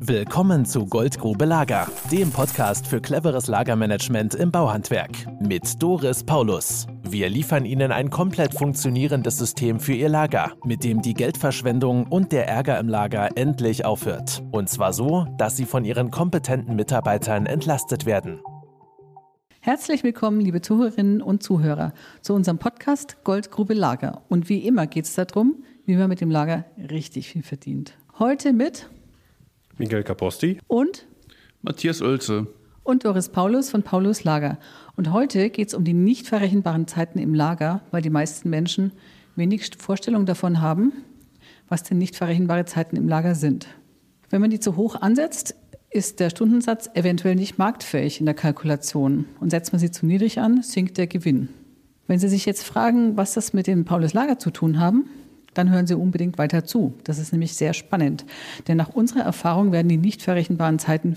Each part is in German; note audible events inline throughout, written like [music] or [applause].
Willkommen zu Goldgrube Lager, dem Podcast für cleveres Lagermanagement im Bauhandwerk mit Doris Paulus. Wir liefern Ihnen ein komplett funktionierendes System für Ihr Lager, mit dem die Geldverschwendung und der Ärger im Lager endlich aufhört. Und zwar so, dass Sie von Ihren kompetenten Mitarbeitern entlastet werden. Herzlich willkommen, liebe Zuhörerinnen und Zuhörer, zu unserem Podcast Goldgrube Lager. Und wie immer geht es darum, wie man mit dem Lager richtig viel verdient. Heute mit Miguel Caposti und Matthias Oelze und Doris Paulus von Paulus Lager. Und heute geht es um die nicht verrechenbaren Zeiten im Lager, weil die meisten Menschen wenig Vorstellung davon haben, was denn nicht verrechenbare Zeiten im Lager sind. Wenn man die zu hoch ansetzt, ist der Stundensatz eventuell nicht marktfähig in der Kalkulation. Und setzt man sie zu niedrig an, sinkt der Gewinn. Wenn Sie sich jetzt fragen, was das mit dem Paulus Lager zu tun haben, dann hören Sie unbedingt weiter zu. Das ist nämlich sehr spannend. Denn nach unserer Erfahrung werden die nicht verrechenbaren Zeiten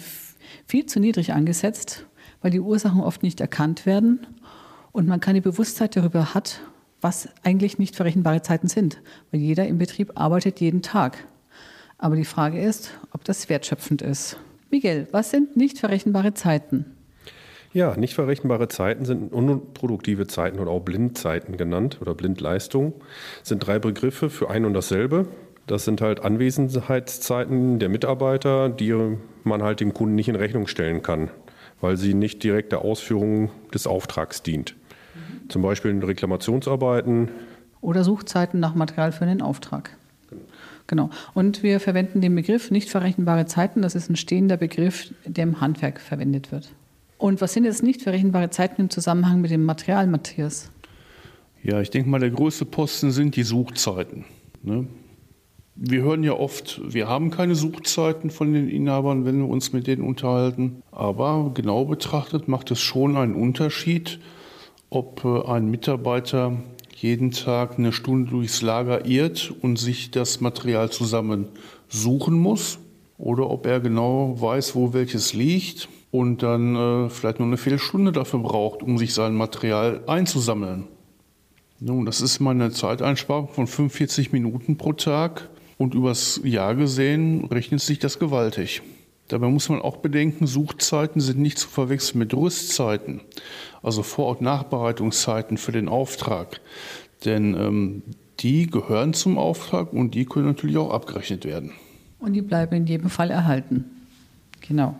viel zu niedrig angesetzt, weil die Ursachen oft nicht erkannt werden und man keine Bewusstheit darüber hat, was eigentlich nicht verrechenbare Zeiten sind. Weil jeder im Betrieb arbeitet jeden Tag. Aber die Frage ist, ob das wertschöpfend ist. Miguel, was sind nicht verrechenbare Zeiten? Ja, nicht verrechenbare Zeiten sind unproduktive Zeiten oder auch Blindzeiten genannt oder Blindleistung. Das sind drei Begriffe für ein und dasselbe. Das sind halt Anwesenheitszeiten der Mitarbeiter, die man halt dem Kunden nicht in Rechnung stellen kann, weil sie nicht direkt der Ausführung des Auftrags dient. Mhm. Zum Beispiel in Reklamationsarbeiten. Oder Suchzeiten nach Material für einen Auftrag. Genau. Und wir verwenden den Begriff nicht verrechenbare Zeiten. Das ist ein stehender Begriff, der im Handwerk verwendet wird. Und was sind jetzt nicht verrechenbare Zeiten im Zusammenhang mit dem Material, Matthias? Ja, ich denke mal, der größte Posten sind die Suchzeiten. Ne? Wir hören ja oft, wir haben keine Suchzeiten von den Inhabern, wenn wir uns mit denen unterhalten. Aber genau betrachtet macht es schon einen Unterschied, ob äh, ein Mitarbeiter jeden Tag eine Stunde durchs Lager irrt und sich das Material zusammen suchen muss oder ob er genau weiß, wo welches liegt und dann äh, vielleicht nur eine Viertelstunde dafür braucht, um sich sein Material einzusammeln. Nun, das ist meine Zeiteinsparung von 45 Minuten pro Tag und übers Jahr gesehen rechnet sich das gewaltig. Dabei muss man auch bedenken, Suchzeiten sind nicht zu verwechseln mit Rüstzeiten, also Vor- und Nachbereitungszeiten für den Auftrag. Denn ähm, die gehören zum Auftrag und die können natürlich auch abgerechnet werden. Und die bleiben in jedem Fall erhalten. Genau.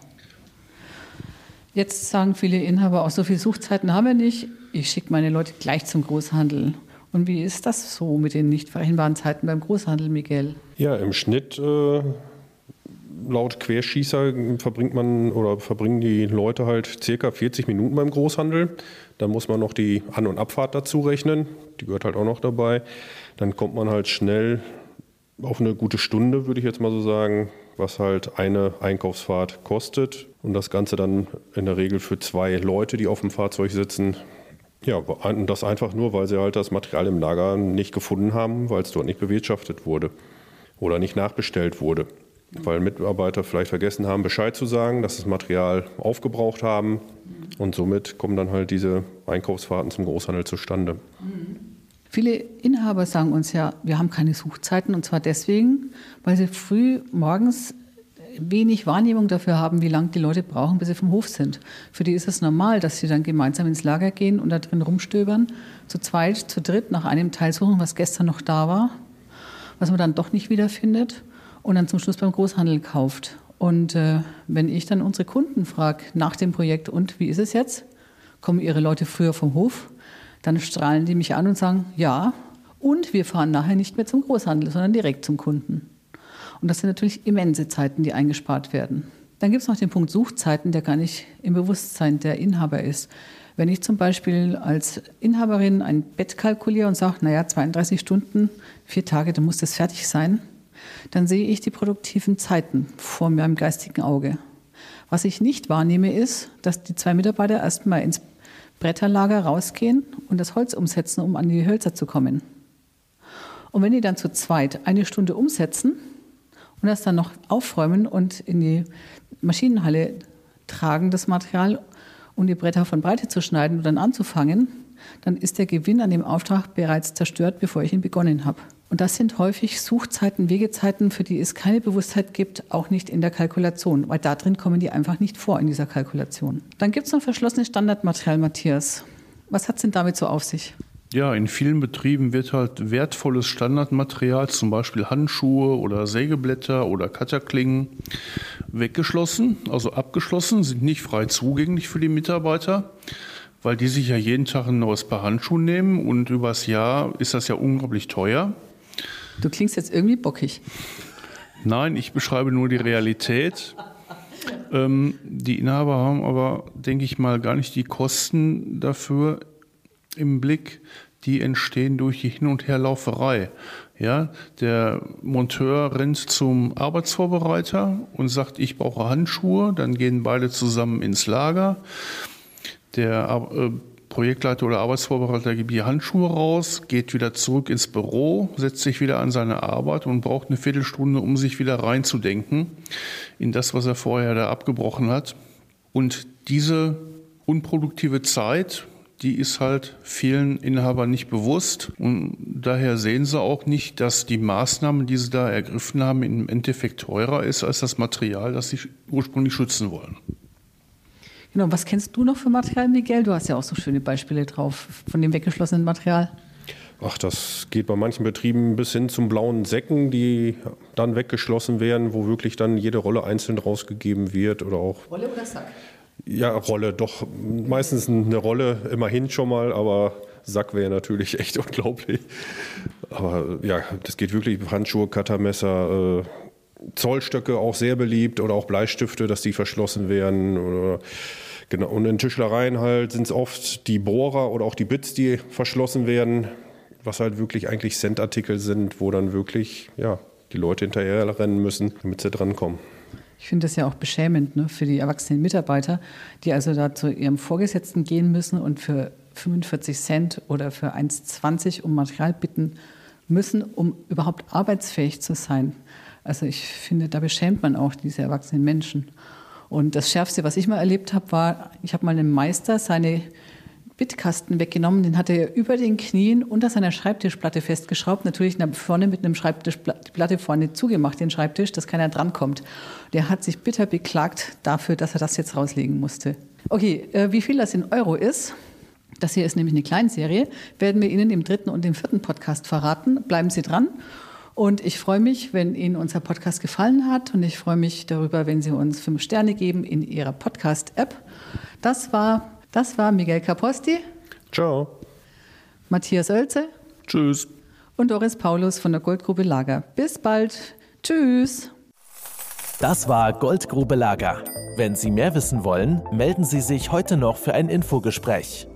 Jetzt sagen viele Inhaber auch, so viele Suchzeiten haben wir nicht. Ich schicke meine Leute gleich zum Großhandel. Und wie ist das so mit den nicht vereinbaren Zeiten beim Großhandel, Miguel? Ja, im Schnitt äh, laut Querschießer verbringt man oder verbringen die Leute halt circa 40 Minuten beim Großhandel. Dann muss man noch die An- und Abfahrt dazu rechnen. Die gehört halt auch noch dabei. Dann kommt man halt schnell auf eine gute Stunde, würde ich jetzt mal so sagen, was halt eine Einkaufsfahrt kostet. Und das Ganze dann in der Regel für zwei Leute, die auf dem Fahrzeug sitzen. Ja, und das einfach nur, weil sie halt das Material im Lager nicht gefunden haben, weil es dort nicht bewirtschaftet wurde oder nicht nachbestellt wurde. Weil Mitarbeiter vielleicht vergessen haben, Bescheid zu sagen, dass das Material aufgebraucht haben. Und somit kommen dann halt diese Einkaufsfahrten zum Großhandel zustande. Viele Inhaber sagen uns ja, wir haben keine Suchzeiten und zwar deswegen, weil sie früh morgens wenig Wahrnehmung dafür haben, wie lange die Leute brauchen, bis sie vom Hof sind. Für die ist es normal, dass sie dann gemeinsam ins Lager gehen und da drin rumstöbern, zu zweit, zu dritt nach einem Teil suchen, was gestern noch da war, was man dann doch nicht wiederfindet und dann zum Schluss beim Großhandel kauft. Und äh, wenn ich dann unsere Kunden frage nach dem Projekt, und wie ist es jetzt? Kommen ihre Leute früher vom Hof? Dann strahlen die mich an und sagen, ja, und wir fahren nachher nicht mehr zum Großhandel, sondern direkt zum Kunden. Und das sind natürlich immense Zeiten, die eingespart werden. Dann gibt es noch den Punkt Suchzeiten, der gar nicht im Bewusstsein der Inhaber ist. Wenn ich zum Beispiel als Inhaberin ein Bett kalkuliere und sage, naja, 32 Stunden, vier Tage, dann muss das fertig sein, dann sehe ich die produktiven Zeiten vor meinem geistigen Auge. Was ich nicht wahrnehme, ist, dass die zwei Mitarbeiter erstmal ins Bretterlager rausgehen und das Holz umsetzen, um an die Hölzer zu kommen. Und wenn die dann zu zweit eine Stunde umsetzen, und das dann noch aufräumen und in die Maschinenhalle tragen, das Material, um die Bretter von Breite zu schneiden und dann anzufangen, dann ist der Gewinn an dem Auftrag bereits zerstört, bevor ich ihn begonnen habe. Und das sind häufig Suchzeiten, Wegezeiten, für die es keine Bewusstheit gibt, auch nicht in der Kalkulation, weil da drin kommen die einfach nicht vor in dieser Kalkulation. Dann gibt es noch verschlossenes Standardmaterial, Matthias. Was hat es denn damit so auf sich? Ja, in vielen Betrieben wird halt wertvolles Standardmaterial, zum Beispiel Handschuhe oder Sägeblätter oder Cutterklingen, weggeschlossen, also abgeschlossen, sind nicht frei zugänglich für die Mitarbeiter weil die sich ja jeden Tag ein neues Paar Handschuhe nehmen und übers Jahr ist das ja unglaublich teuer. Du klingst jetzt irgendwie bockig. Nein, ich beschreibe nur die Realität. Ähm, die Inhaber haben aber, denke ich mal, gar nicht die Kosten dafür im Blick, die entstehen durch die Hin- und Herlauferei. Ja, der Monteur rennt zum Arbeitsvorbereiter und sagt, ich brauche Handschuhe. Dann gehen beide zusammen ins Lager. Der äh, Projektleiter oder Arbeitsvorbereiter gibt die Handschuhe raus, geht wieder zurück ins Büro, setzt sich wieder an seine Arbeit und braucht eine Viertelstunde, um sich wieder reinzudenken in das, was er vorher da abgebrochen hat. Und diese unproduktive Zeit, die ist halt vielen Inhabern nicht bewusst. Und daher sehen sie auch nicht, dass die Maßnahmen, die sie da ergriffen haben, im Endeffekt teurer ist als das Material, das sie ursprünglich schützen wollen. Genau, was kennst du noch für Material, Miguel? Du hast ja auch so schöne Beispiele drauf von dem weggeschlossenen Material. Ach, das geht bei manchen Betrieben bis hin zum blauen Säcken, die dann weggeschlossen werden, wo wirklich dann jede Rolle einzeln rausgegeben wird oder auch. Rolle oder Sack? Ja, Rolle, doch. Meistens eine Rolle, immerhin schon mal, aber Sack wäre natürlich [laughs] echt unglaublich. Aber ja, das geht wirklich Handschuhe, Cuttermesser, äh, Zollstöcke auch sehr beliebt oder auch Bleistifte, dass die verschlossen werden. Oder, genau. Und in Tischlereien halt sind es oft die Bohrer oder auch die Bits, die verschlossen werden, was halt wirklich eigentlich Centartikel sind, wo dann wirklich ja, die Leute hinterher rennen müssen, damit sie drankommen. Ich finde das ja auch beschämend ne, für die erwachsenen Mitarbeiter, die also da zu ihrem Vorgesetzten gehen müssen und für 45 Cent oder für 1,20 um Material bitten müssen, um überhaupt arbeitsfähig zu sein. Also ich finde, da beschämt man auch diese erwachsenen Menschen. Und das Schärfste, was ich mal erlebt habe, war, ich habe mal einem Meister seine Bitkasten weggenommen, den hatte er über den Knien unter seiner Schreibtischplatte festgeschraubt, natürlich vorne mit einem Schreibtisch, die Platte vorne zugemacht, den Schreibtisch, dass keiner drankommt. Der hat sich bitter beklagt dafür, dass er das jetzt rauslegen musste. Okay, äh, wie viel das in Euro ist, das hier ist nämlich eine Kleinserie, werden wir Ihnen im dritten und im vierten Podcast verraten. Bleiben Sie dran. Und ich freue mich, wenn Ihnen unser Podcast gefallen hat. Und ich freue mich darüber, wenn Sie uns fünf Sterne geben in Ihrer Podcast-App. Das war, das war Miguel Caposti. Ciao. Matthias Oelze. Tschüss. Und Doris Paulus von der Goldgrube Lager. Bis bald. Tschüss. Das war Goldgrube Lager. Wenn Sie mehr wissen wollen, melden Sie sich heute noch für ein Infogespräch.